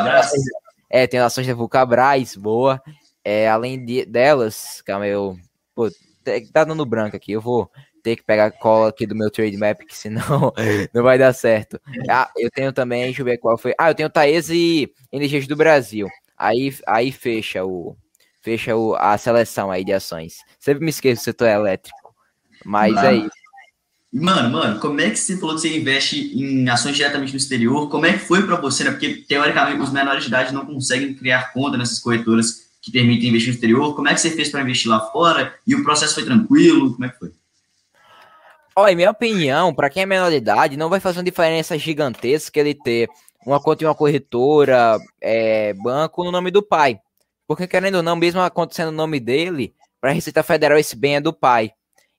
é, tem ações da Vulcabras, boa. É, além de, delas, calma aí, eu... Pô, tá dando branco aqui, eu vou ter que pegar a cola aqui do meu trade map, que senão não vai dar certo. Ah, eu tenho também, deixa eu ver qual foi. Ah, eu tenho Taesa e Energias do Brasil. Aí, aí fecha o fecha o, a seleção aí de ações. Sempre me esqueço do setor elétrico. Mas mano, é isso. Mano, mano, como é que você falou que você investe em ações diretamente no exterior? Como é que foi para você, né? Porque teoricamente os menores de idade não conseguem criar conta nessas corretoras que permitem investir no exterior. Como é que você fez para investir lá fora? E o processo foi tranquilo? Como é que foi? Olha, em minha opinião, para quem é menor de idade, não vai fazer uma diferença gigantesca ele ter uma conta em uma corretora, é, banco no nome do pai. Porque, querendo ou não, mesmo acontecendo o nome dele, para a Receita Federal esse bem é do pai.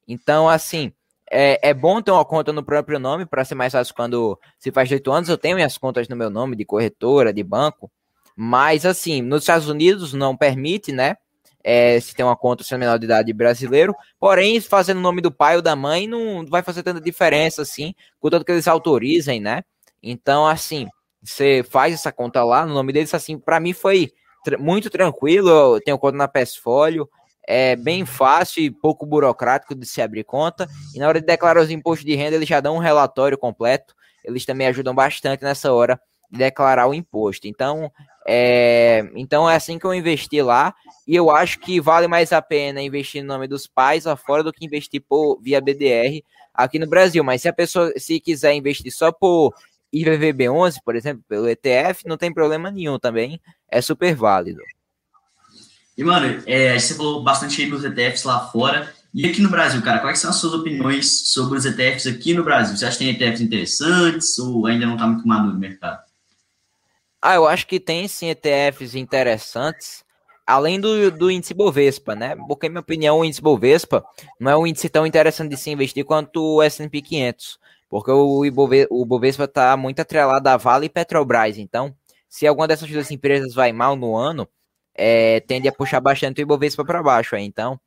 Então, assim, é, é bom ter uma conta no próprio nome para ser mais fácil quando se faz oito anos. Eu tenho minhas contas no meu nome de corretora, de banco. Mas, assim, nos Estados Unidos não permite, né? É, se tem uma conta sendo menor de idade brasileiro, porém, fazendo o nome do pai ou da mãe não vai fazer tanta diferença assim, contanto que eles autorizem, né? Então, assim, você faz essa conta lá, no nome deles, assim, para mim foi tr muito tranquilo, eu tenho conta na PESFólio, é bem fácil e pouco burocrático de se abrir conta, e na hora de declarar os impostos de renda, eles já dão um relatório completo, eles também ajudam bastante nessa hora de declarar o imposto. Então, é, então é assim que eu investi lá. E eu acho que vale mais a pena investir no nome dos pais lá fora do que investir por, via BDR aqui no Brasil. Mas se a pessoa se quiser investir só por IVVB11, por exemplo, pelo ETF, não tem problema nenhum também. É super válido. E, mano, é, você falou bastante aí dos ETFs lá fora. E aqui no Brasil, cara, quais são as suas opiniões sobre os ETFs aqui no Brasil? Você acha que tem ETFs interessantes ou ainda não está muito maduro no mercado? Ah, eu acho que tem sim ETFs interessantes, além do, do índice Bovespa, né? Porque, minha opinião, o índice Bovespa não é um índice tão interessante de se investir quanto o S&P 500, porque o, Ibove, o Bovespa está muito atrelado a Vale e Petrobras, então, se alguma dessas duas empresas vai mal no ano, é, tende a puxar bastante o Ibovespa para baixo, aí, então...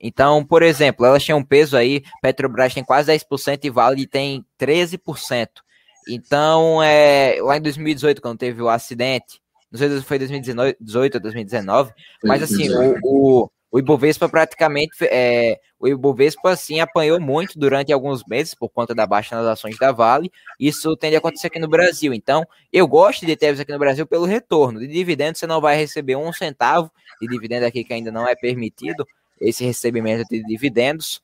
Então, por exemplo, elas tinham um peso aí, Petrobras tem quase 10% e Vale tem 13%. Então, é, lá em 2018, quando teve o acidente, não sei se foi 2018 ou 2019, mas assim, o, o, o Ibovespa praticamente, é, o Ibovespa assim apanhou muito durante alguns meses por conta da baixa nas ações da Vale. Isso tende a acontecer aqui no Brasil. Então, eu gosto de ETFs aqui no Brasil pelo retorno. De dividendo, você não vai receber um centavo de dividendo aqui que ainda não é permitido esse recebimento de dividendos.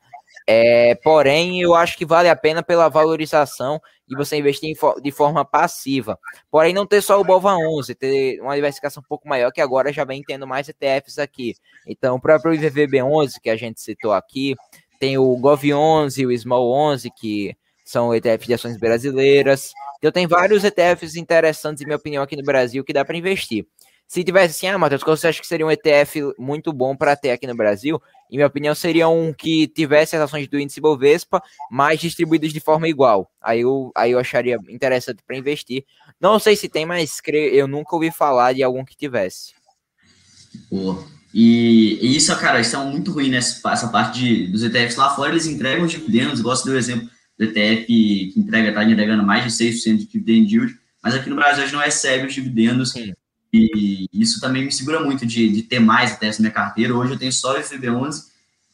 É, porém, eu acho que vale a pena pela valorização e você investir de forma passiva. Porém, não ter só o Bova 11, ter uma diversificação um pouco maior, que agora já vem tendo mais ETFs aqui. Então, o próprio IVVB11, que a gente citou aqui, tem o Gov11 o Small 11, que são ETFs de ações brasileiras. Então, tem vários ETFs interessantes, em minha opinião, aqui no Brasil, que dá para investir. Se tivesse assim, ah, Matheus, qual você acha que seria um ETF muito bom para ter aqui no Brasil? Em minha opinião, seria um que tivesse as ações do índice Bovespa, mas distribuídas de forma igual. Aí eu, aí eu acharia interessante para investir. Não sei se tem, mas eu nunca ouvi falar de algum que tivesse. Pô, e, e, isso, cara, isso é muito ruim, né? Essa parte de, dos ETFs lá fora, eles entregam dividendos. Gosto do exemplo do ETF que entrega, tá entregando mais de 6% de dividend yield, mas aqui no Brasil a gente não recebe os dividendos. Sim. E isso também me segura muito de, de ter mais ETFs na minha carteira. Hoje eu tenho só o FB11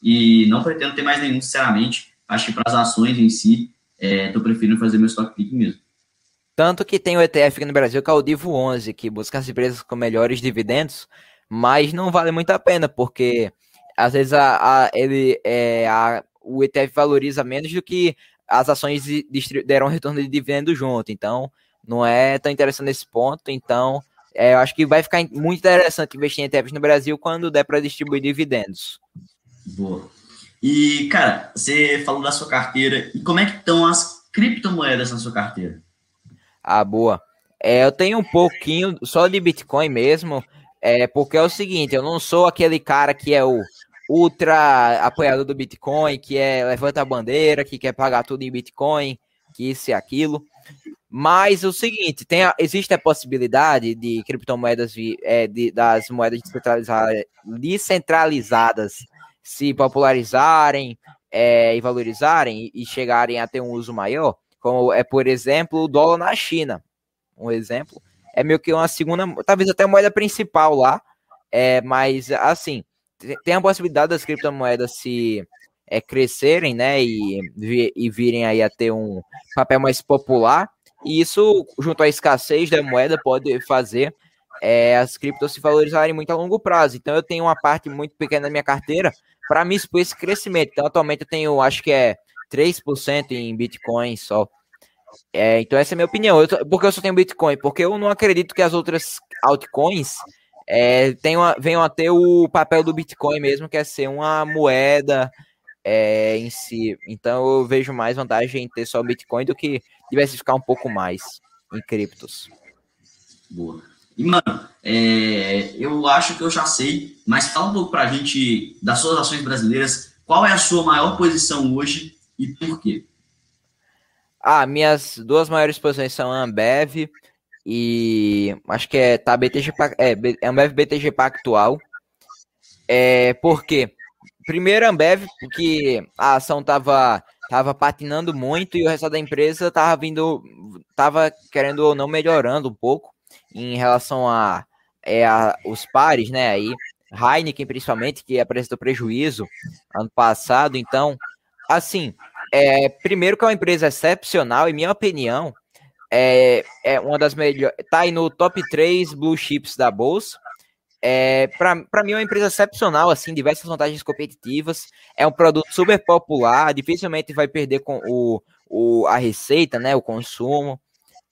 e não pretendo ter mais nenhum, sinceramente. Acho que para as ações em si, estou é, preferindo fazer meu stock picking mesmo. Tanto que tem o ETF aqui no Brasil, que é o Divo 11, que busca as empresas com melhores dividendos, mas não vale muito a pena, porque às vezes a, a ele, é, a, o ETF valoriza menos do que as ações deram retorno de dividendo junto. Então, não é tão interessante nesse ponto. Então, é, eu acho que vai ficar muito interessante investir em ETFs no Brasil quando der para distribuir dividendos. Boa. E, cara, você falou da sua carteira. E como é que estão as criptomoedas na sua carteira? Ah, boa. É, eu tenho um pouquinho só de Bitcoin mesmo. É, porque é o seguinte, eu não sou aquele cara que é o ultra apoiador do Bitcoin, que é levanta a bandeira, que quer pagar tudo em Bitcoin, que isso e aquilo. Mas o seguinte, tem a, existe a possibilidade de criptomoedas é, de, das moedas descentralizadas, se popularizarem é, e valorizarem e, e chegarem a ter um uso maior, como é, por exemplo, o dólar na China. Um exemplo. É meio que uma segunda, talvez até a moeda principal lá. É, mas assim, tem a possibilidade das criptomoedas se é, crescerem, né, e, e virem aí a ter um papel mais popular e isso, junto à escassez da moeda, pode fazer é, as criptos se valorizarem muito a longo prazo. Então, eu tenho uma parte muito pequena da minha carteira para me expor esse crescimento. Então, atualmente, eu tenho, acho que é 3% em Bitcoin só. É, então, essa é a minha opinião. Eu tô, porque eu só tenho Bitcoin? Porque eu não acredito que as outras altcoins é, tenham, venham a ter o papel do Bitcoin mesmo, que é ser uma moeda é, em si. Então eu vejo mais vantagem em ter só Bitcoin do que diversificar um pouco mais em criptos. Boa. E, mano, é, eu acho que eu já sei, mas fala um pouco pra gente das suas ações brasileiras. Qual é a sua maior posição hoje e por quê? Ah, minhas duas maiores posições são a Ambev e acho que é tá BTG é, Ambev BTG Pactual. É, por quê? Primeiro Ambev, porque a ação tava, tava patinando muito e o resto da empresa tava vindo, tava querendo ou não melhorando um pouco em relação a, é, a os pares, né? Aí Heineken principalmente que apresentou prejuízo ano passado, então assim, é, primeiro que é uma empresa excepcional, em minha opinião, é, é uma das melhores, tá aí no top 3 blue chips da bolsa. É, para mim é uma empresa excepcional, assim, diversas vantagens competitivas. É um produto super popular, dificilmente vai perder com o, o, a receita, né, o consumo.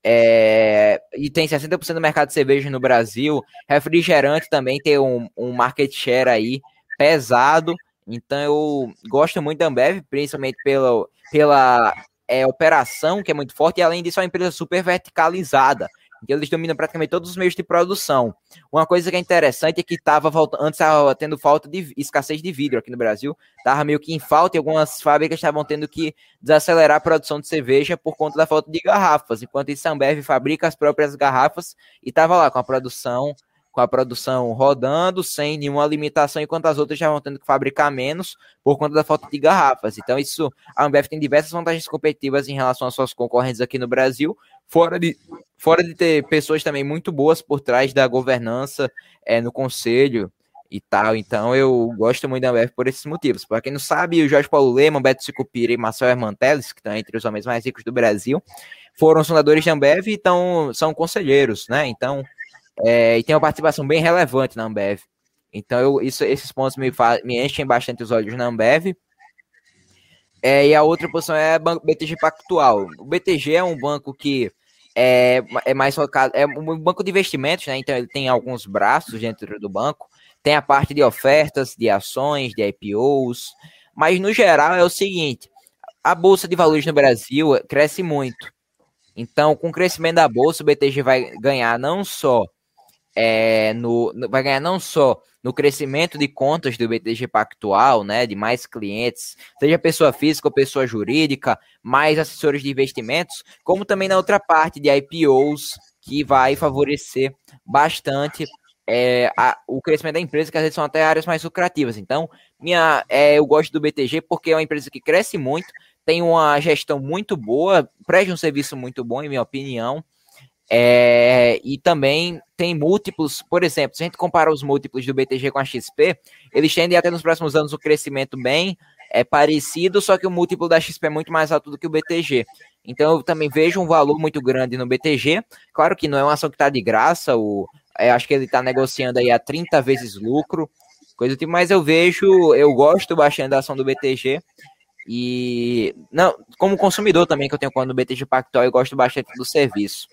É, e tem 60% do mercado de cerveja no Brasil. Refrigerante também tem um, um market share aí pesado. Então eu gosto muito da Ambev, principalmente pela, pela é, operação, que é muito forte, e além disso é uma empresa super verticalizada. Eles dominam praticamente todos os meios de produção. Uma coisa que é interessante é que estava antes estava tendo falta de escassez de vidro aqui no Brasil, estava meio que em falta e algumas fábricas estavam tendo que desacelerar a produção de cerveja por conta da falta de garrafas, enquanto isso a Ambev fabrica as próprias garrafas e estava lá com a produção com a produção rodando sem nenhuma limitação, enquanto as outras vão tendo que fabricar menos por conta da falta de garrafas. Então, isso a Ambev tem diversas vantagens competitivas em relação às suas concorrentes aqui no Brasil, fora de, fora de ter pessoas também muito boas por trás da governança é, no conselho e tal. Então, eu gosto muito da Ambev por esses motivos. Para quem não sabe, o Jorge Paulo Lema, Beto Sicupira e Marcel Hermanteles, que estão entre os homens mais ricos do Brasil, foram fundadores da Ambev e então, são conselheiros, né? Então, é, e tem uma participação bem relevante na Ambev. Então, eu, isso, esses pontos me, me enchem bastante os olhos na Ambev. É, e a outra posição é banco BTG Pactual. O BTG é um banco que é, é mais focado, é um banco de investimentos, né? Então ele tem alguns braços dentro do banco. Tem a parte de ofertas, de ações, de IPOs. Mas no geral é o seguinte: a bolsa de valores no Brasil cresce muito. Então, com o crescimento da bolsa, o BTG vai ganhar não só é, no, vai ganhar não só no crescimento de contas do BTG Pactual, né, de mais clientes, seja pessoa física ou pessoa jurídica, mais assessores de investimentos, como também na outra parte de IPOs, que vai favorecer bastante é, a, o crescimento da empresa, que às vezes são até áreas mais lucrativas. Então, minha, é, eu gosto do BTG porque é uma empresa que cresce muito, tem uma gestão muito boa, presta um serviço muito bom, em minha opinião. É, e também tem múltiplos, por exemplo, se a gente compara os múltiplos do BTG com a XP, eles tendem até nos próximos anos um crescimento bem é parecido, só que o múltiplo da XP é muito mais alto do que o BTG. Então eu também vejo um valor muito grande no BTG. Claro que não é uma ação que está de graça, o, é, acho que ele está negociando aí a 30 vezes lucro, coisa do tipo, mas eu vejo, eu gosto bastante da ação do BTG e não, como consumidor também que eu tenho quando no BTG Pactual, eu gosto bastante do serviço.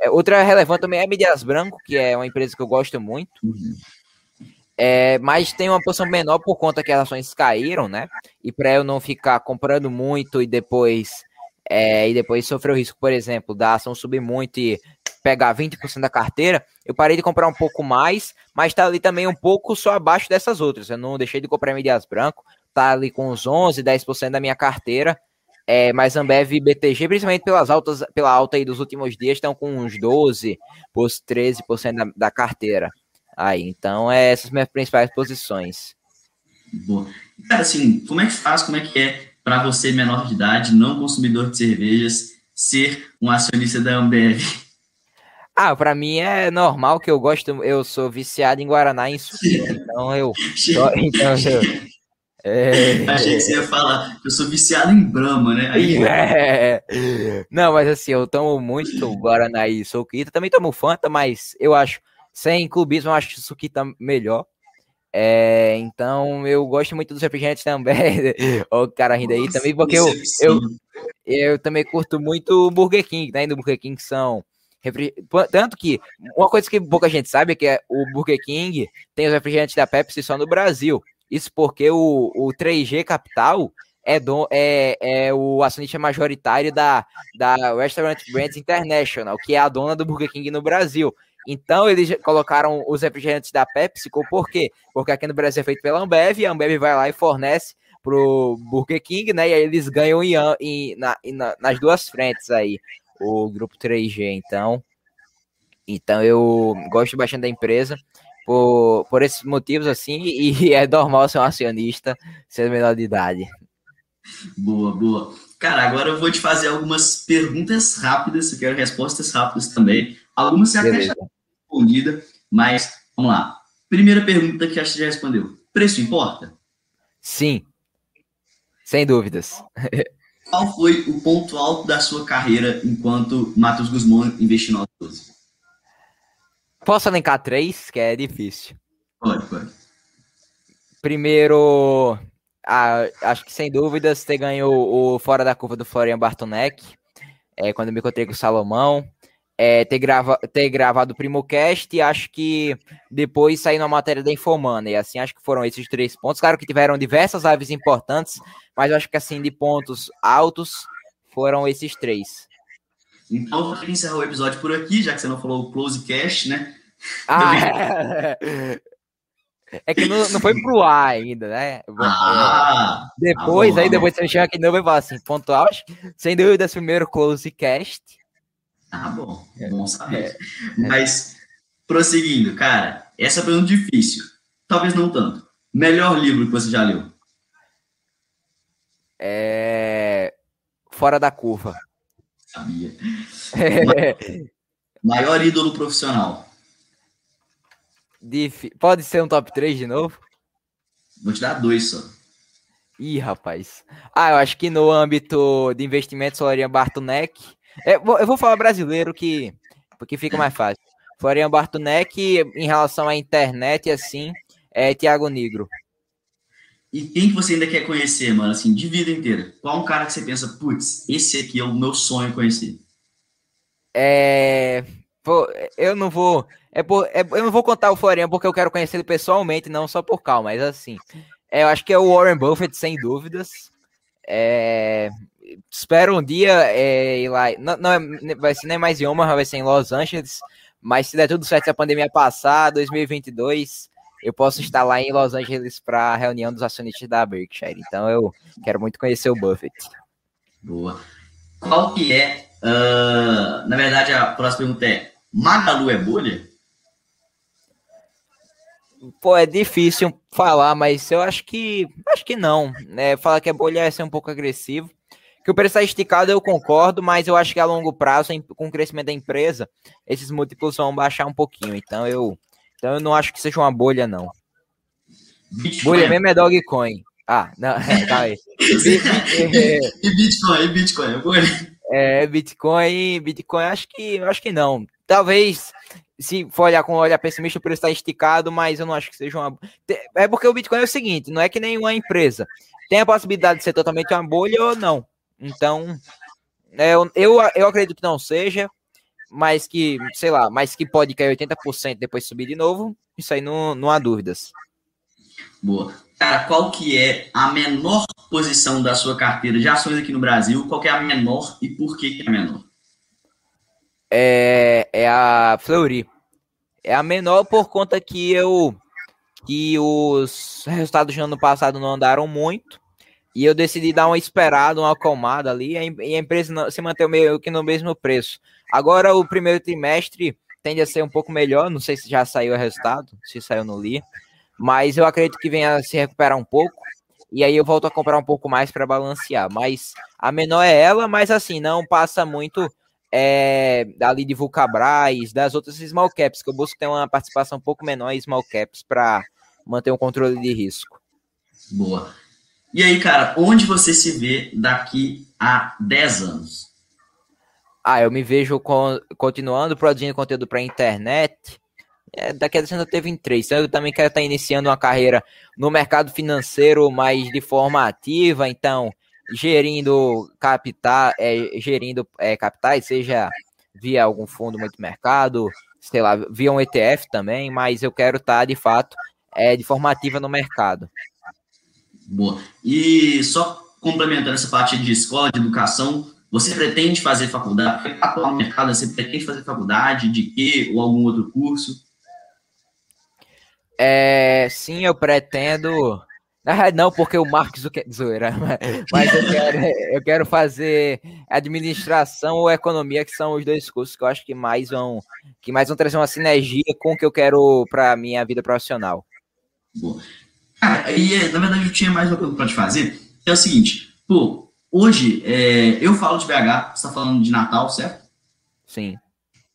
É, outra relevante também é a Midias Branco, que é uma empresa que eu gosto muito. É, mas tem uma posição menor por conta que as ações caíram, né? E para eu não ficar comprando muito e depois é, e depois sofrer o risco, por exemplo, da ação subir muito e pegar 20% da carteira, eu parei de comprar um pouco mais, mas está ali também um pouco só abaixo dessas outras. Eu não deixei de comprar Midias Branco, tá ali com uns 11, 10% da minha carteira. É, mas Ambev e BTG, principalmente pelas altas, pela alta aí dos últimos dias, estão com uns 12, 13% da, da carteira. Aí, então, é essas minhas principais posições. Boa. Cara, assim, como é que faz, como é que é para você, menor de idade, não consumidor de cervejas, ser um acionista da Ambev? Ah, para mim é normal que eu gosto, eu sou viciado em Guaraná e em suquita, então eu, então eu, é... Achei que você ia falar, eu sou viciado em Brahma, né? Aí... É... Não, mas assim, eu tomo muito Guaraná e Suquita, também tomo Fanta, mas eu acho, sem clubismo, eu acho Suquita melhor. É, então, eu gosto muito dos refrigerantes também. o cara rindo aí também, porque eu, eu, eu também curto muito o Burger King, né? Do Burger King são tanto que uma coisa que pouca gente sabe é que é o Burger King tem os refrigerantes da Pepsi só no Brasil. Isso porque o, o 3G Capital é, do, é, é o acionista majoritário da, da Restaurant Brands International, que é a dona do Burger King no Brasil. Então, eles colocaram os refrigerantes da PepsiCo, por quê? Porque aqui no Brasil é feito pela Ambev, e a Ambev vai lá e fornece pro Burger King, né? E aí eles ganham em, em, na, em, nas duas frentes aí, o grupo 3G. Então, então eu gosto bastante da empresa por, por esses motivos assim, e é normal ser um acionista ser menor de idade. Boa, boa. Cara, agora eu vou te fazer algumas perguntas rápidas, eu quero respostas rápidas também. Algumas você até já respondida, mas vamos lá. Primeira pergunta que acho que já respondeu. Preço importa? Sim. Sem dúvidas. Qual foi o ponto alto da sua carreira enquanto Matheus Guzmão investiu no 12? Posso elencar três, que é difícil. Pode, pode. Primeiro, ah, acho que sem dúvidas, ter ganho o, Fora da Curva do Florian Bartonek, é, quando me encontrei com o Salomão. É, ter, grava, ter gravado o Primocast e acho que depois sair na matéria da Infomana. E assim, acho que foram esses três pontos. Claro que tiveram diversas lives importantes, mas acho que assim, de pontos altos, foram esses três. Então, vou encerrar o episódio por aqui, já que você não falou o close cast, né? Ah, é. é que não, não foi pro ar ainda, né? Ah, é. depois, tá aí depois você chega aqui de novo e fala assim, ponto alto, sem dúvidas, primeiro close cast. Ah, bom, é. bom saber. É. Mas, prosseguindo, cara, essa é pergunta difícil. Talvez não tanto. Melhor livro que você já leu? É... Fora da curva. Sabia. Maior ídolo profissional. Dif... Pode ser um top 3 de novo? Vou te dar dois só. Ih, rapaz. Ah, eu acho que no âmbito de investimentos, Florian Bartonek. É, eu vou falar brasileiro que porque fica mais fácil. Florian Bartonek, em relação à internet, assim, é Tiago Negro. E quem que você ainda quer conhecer, mano, assim, de vida inteira? Qual um cara que você pensa, putz, esse aqui é o meu sonho conhecer? É. Pô, eu não vou. É por, é, eu não vou contar o Florian porque eu quero conhecer ele pessoalmente, não só por calma, mas assim. É, eu acho que é o Warren Buffett, sem dúvidas. É, espero um dia é, ir lá. Não, não é, vai ser nem mais em Omaha, vai ser em Los Angeles. Mas se der tudo certo, se a pandemia passar, 2022, eu posso estar lá em Los Angeles para a reunião dos acionistas da Berkshire. Então eu quero muito conhecer o Buffett. Boa. Qual que é, uh, na verdade, a próxima pergunta é, Magalu é bolha? Pô, é difícil falar, mas eu acho que acho que não. Né? Falar que é bolha é ser um pouco agressivo. Que o preço está esticado, eu concordo, mas eu acho que a longo prazo, com o crescimento da empresa, esses múltiplos vão baixar um pouquinho. Então eu então eu não acho que seja uma bolha, não. Bitcoin. Bolha mesmo é Dogecoin. Ah, não, tá aí. e Bitcoin, e Bitcoin, é bolha? É, Bitcoin, Bitcoin, acho que, acho que não. Talvez, se for olhar com olhar pessimista, o preço está esticado, mas eu não acho que seja uma. É porque o Bitcoin é o seguinte: não é que nenhuma empresa tem a possibilidade de ser totalmente uma bolha ou não. Então, é, eu, eu, eu acredito que não seja mas que, sei lá, mas que pode cair 80% depois subir de novo, isso aí não, não há dúvidas. Boa. Cara, qual que é a menor posição da sua carteira de ações aqui no Brasil? Qual que é a menor e por que, que é a menor? É, é a Fleury. É a menor por conta que eu que os resultados do ano passado não andaram muito. E eu decidi dar uma esperada, uma acalmada ali, e a empresa se manteve meio que no mesmo preço. Agora, o primeiro trimestre tende a ser um pouco melhor. Não sei se já saiu o resultado, se saiu no Li. Mas eu acredito que venha a se recuperar um pouco. E aí eu volto a comprar um pouco mais para balancear. Mas a menor é ela, mas assim, não passa muito é, ali de Vulcabras, das outras small caps, que eu busco ter uma participação um pouco menor em small caps para manter um controle de risco. Boa. E aí, cara, onde você se vê daqui a 10 anos? Ah, eu me vejo com, continuando produzindo conteúdo para a internet. É, daqui a 10 anos eu teve em três. Então eu também quero estar iniciando uma carreira no mercado financeiro, mas de forma ativa. Então, gerindo capital, é, gerindo é, capitais, seja via algum fundo muito mercado, sei lá, via um ETF também, mas eu quero estar de fato é, de forma ativa no mercado. Boa. E só complementando essa parte de escola, de educação, você pretende fazer faculdade? Atuar no mercado, você pretende fazer faculdade de quê? Ou algum outro curso? É, sim, eu pretendo. Não, porque o Marcos quer zoeira, mas eu quero, eu quero fazer administração ou economia, que são os dois cursos que eu acho que mais vão, que mais vão trazer uma sinergia com o que eu quero para minha vida profissional. Boa. Cara, e na verdade eu tinha mais uma pergunta para te fazer. É o seguinte, pô, Hoje, é, eu falo de BH, você está falando de Natal, certo? Sim.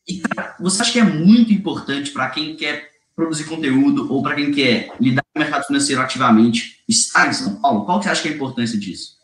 E você acha que é muito importante para quem quer produzir conteúdo ou para quem quer lidar com o mercado financeiro ativamente estar em São Paulo? Qual que você acha que é a importância disso?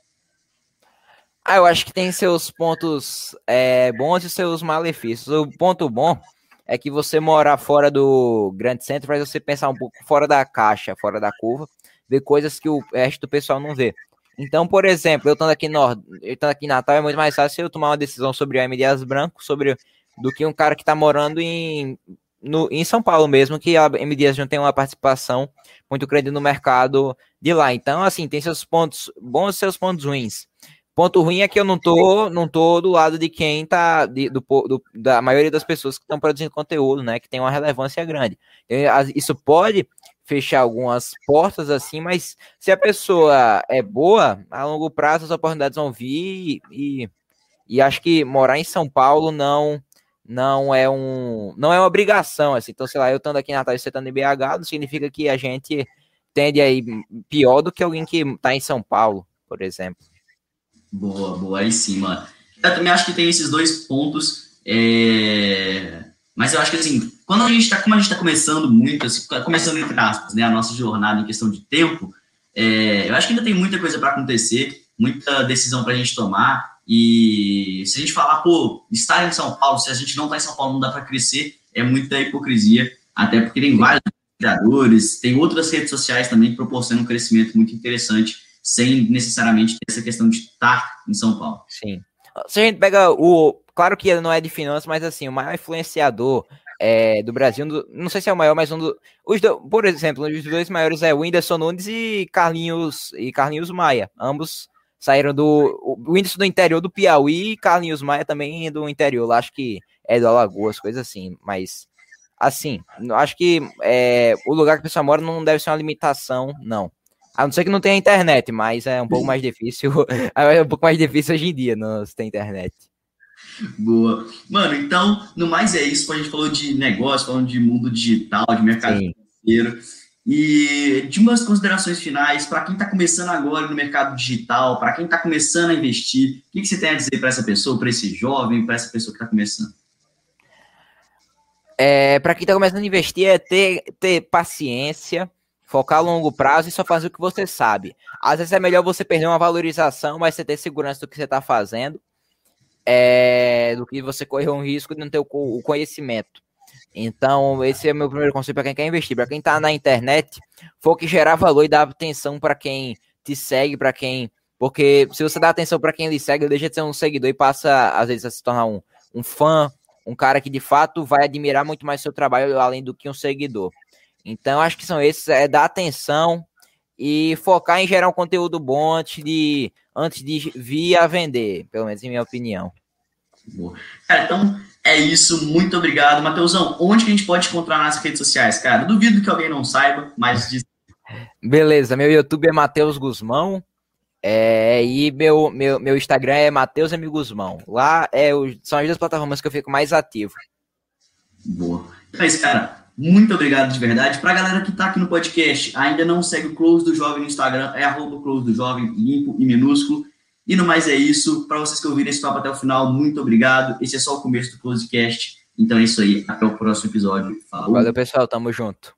Ah, eu acho que tem seus pontos é, bons e seus malefícios. O ponto bom é que você morar fora do grande centro faz você pensar um pouco fora da caixa, fora da curva, ver coisas que o resto do pessoal não vê. Então, por exemplo, eu estando aqui, no, eu estando aqui em Natal, é muito mais fácil eu tomar uma decisão sobre o M. Dias Branco sobre, do que um cara que está morando em, no, em São Paulo mesmo, que a M. Dias não tem uma participação muito grande no mercado de lá. Então, assim, tem seus pontos bons e seus pontos ruins. Ponto ruim é que eu não tô, não tô do lado de quem tá, de, do, do, da maioria das pessoas que estão produzindo conteúdo, né, que tem uma relevância grande. Isso pode fechar algumas portas assim, mas se a pessoa é boa, a longo prazo as oportunidades vão vir e, e acho que morar em São Paulo não não é um não é uma obrigação assim. Então, sei lá, eu estando aqui em Natal e você estando em BH, não significa que a gente tende aí pior do que alguém que está em São Paulo, por exemplo. Boa, boa, aí sim, mano. Eu também acho que tem esses dois pontos. É... Mas eu acho que assim, quando a gente está, como a gente está começando muito, assim, começando entre aspas, né, a nossa jornada em questão de tempo, é, eu acho que ainda tem muita coisa para acontecer, muita decisão para a gente tomar. E se a gente falar, pô, estar em São Paulo, se a gente não está em São Paulo, não dá para crescer, é muita hipocrisia, até porque tem vários criadores, tem outras redes sociais também que proporcionam um crescimento muito interessante, sem necessariamente ter essa questão de estar em São Paulo. Sim. Se a gente pega o. Claro que ele não é de finanças, mas assim, o maior influenciador é, do Brasil, não sei se é o maior, mas um do, os do, por exemplo, os dois maiores é o Whindersson Nunes e Carlinhos e Carlinhos Maia. Ambos saíram do o Whindersson do interior do Piauí e Carlinhos Maia também do interior, acho que é do Alagoas, coisa assim, mas assim, acho que é, o lugar que a pessoa mora não deve ser uma limitação, não. A não ser que não tenha internet, mas é um pouco mais difícil. é um pouco mais difícil hoje em dia não se tem internet. Boa. Mano, então, no mais é isso. A gente falou de negócio, falando de mundo digital, de mercado Sim. financeiro. E de umas considerações finais, para quem está começando agora no mercado digital, para quem está começando a investir, o que, que você tem a dizer para essa pessoa, para esse jovem, para essa pessoa que está começando? É, para quem está começando a investir, é ter, ter paciência, focar a longo prazo e só fazer o que você sabe. Às vezes é melhor você perder uma valorização, mas você ter segurança do que você está fazendo é, do que você correr um risco de não ter o, o conhecimento. Então, esse é o meu primeiro conselho para quem quer investir. Para quem está na internet, foque gerar valor e dar atenção para quem te segue, para quem. Porque se você dá atenção para quem lhe segue, deixa de ser um seguidor e passa, às vezes, a se tornar um, um fã, um cara que de fato vai admirar muito mais seu trabalho além do que um seguidor. Então, acho que são esses: é dar atenção e focar em gerar um conteúdo bom antes de antes de vir a vender, pelo menos em minha opinião. Boa. Cara, então é isso. Muito obrigado. Matheusão, onde que a gente pode encontrar nas redes sociais, cara? Duvido que alguém não saiba, mas diz. Beleza, meu YouTube é Matheus Guzmão. É, e meu, meu, meu Instagram é Matheus M. Guzmão. Lá é, são as duas plataformas que eu fico mais ativo. Boa. Então é isso, cara. Muito obrigado de verdade. Para a galera que está aqui no podcast, ainda não segue o Close do Jovem no Instagram, é arroba Close do Jovem, limpo e minúsculo. E no mais é isso. Para vocês que ouviram esse papo até o final, muito obrigado. Esse é só o começo do Closecast. Então é isso aí. Até o próximo episódio. Falou. Valeu, pessoal. Tamo junto.